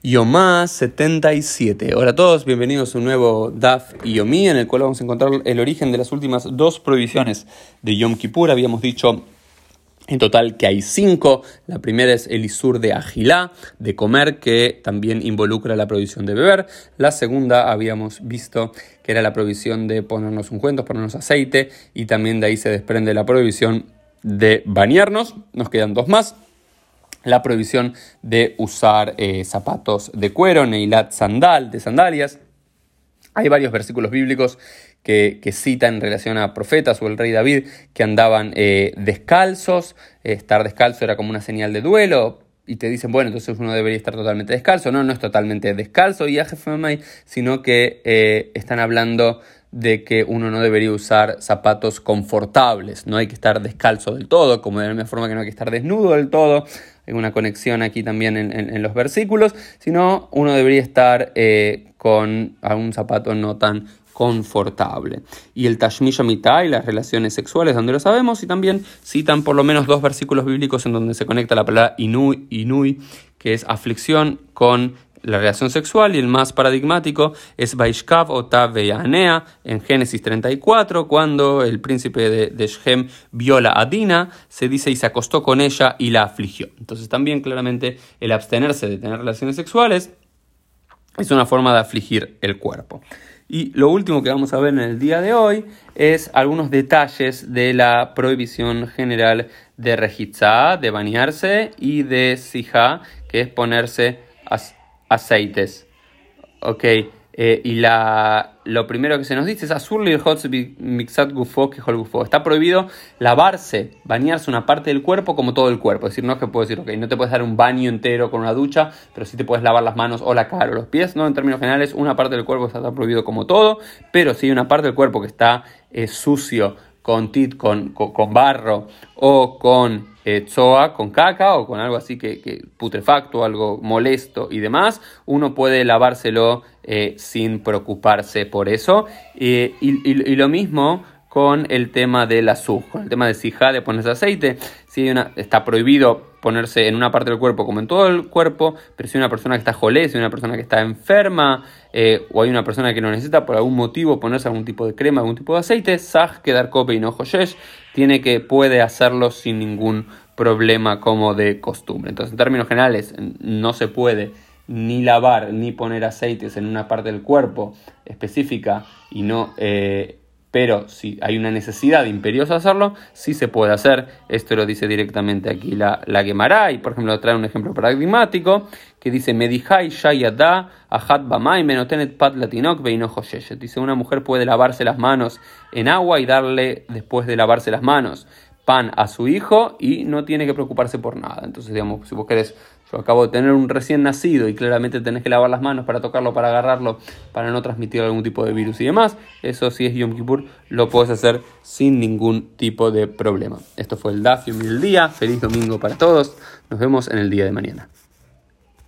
Yomá 77. Hola a todos, bienvenidos a un nuevo DAF Yomi en el cual vamos a encontrar el origen de las últimas dos prohibiciones de Yom Kippur. Habíamos dicho en total que hay cinco. La primera es el Isur de Agilá, de comer, que también involucra la prohibición de beber. La segunda habíamos visto que era la prohibición de ponernos ungüentos, ponernos aceite, y también de ahí se desprende la prohibición de bañarnos. Nos quedan dos más la prohibición de usar eh, zapatos de cuero, neilat sandal, de sandalias. Hay varios versículos bíblicos que, citan en relación a profetas o el rey David que andaban eh, descalzos. estar descalzo era como una señal de duelo. Y te dicen, bueno, entonces uno debería estar totalmente descalzo. No, no es totalmente descalzo y sino que eh, están hablando de que uno no debería usar zapatos confortables, no hay que estar descalzo del todo, como de la misma forma que no hay que estar desnudo del todo, una conexión aquí también en, los versículos, sino uno debería estar eh, con un zapato no tan confortable. Y el Tashmish Mitah y las relaciones sexuales, donde lo sabemos, y también citan por lo menos dos versículos bíblicos en donde se conecta la palabra Inui, Inui que es aflicción con la relación sexual y el más paradigmático es Vaishkav o Taveyanea en Génesis 34, cuando el príncipe de, de, Shem viola a Dina, se dice y se acostó con ella y la afligió. Entonces también claramente el abstenerse de tener relaciones sexuales es una forma de afligir el cuerpo. Y lo último que vamos a ver en el día de hoy es algunos detalles de la prohibición general de Rejitzá, de bañarse, y de Sijá, que es ponerse aceites. Ok, eh, y la, lo primero que se nos dice es Azur mixat gufo que gufo. Está prohibido lavarse, bañarse una parte del cuerpo como todo el cuerpo. Es decir, no es que puedo decir, ok, no te puedes dar un baño entero con una ducha, pero sí te puedes lavar las manos o la cara o los pies. No, en términos generales, una parte del cuerpo está prohibido como todo, pero si hay una parte del cuerpo que está eh, sucio, con tit, con, con barro o con eh, con caca o con algo así que, putrefacto, algo molesto y demás, uno puede lavárselo eh, sin preocuparse por eso. y, lo mismo con el tema del azúcar, con el tema de sijá, de ponerse aceite. Si está prohibido ponerse en una parte del cuerpo como en todo el cuerpo, pero si una persona que está jolé, si una persona que está enferma, eh, o hay una persona que no necesita por algún motivo ponerse algún tipo de crema, algún tipo de aceite, saj, quedar cope y no joyesh, tiene que, puede hacerlo sin ningún problema como de costumbre. Entonces, en términos generales, no se puede ni lavar ni poner aceites en una parte del cuerpo específica y no eh, pero si hay una necesidad imperiosa de hacerlo, sí se puede hacer. Esto lo dice directamente aquí la, la Gemara. Y por ejemplo trae un ejemplo paradigmático que dice Medihai Shayada Ahat Bamai Menotenet Pat Latinok Dice una mujer puede lavarse las manos en agua y darle después de lavarse las manos pan a su hijo y no tiene que preocuparse por nada. Entonces, digamos, si vos querés, yo acabo de tener un recién nacido y claramente tenés que lavar las manos para tocarlo, para agarrarlo, para no transmitir algún tipo de virus y demás, eso si es Yom Kippur, lo puedes hacer sin ningún tipo de problema. Esto fue el Daf del día. Feliz domingo para todos. Nos vemos en el día de mañana.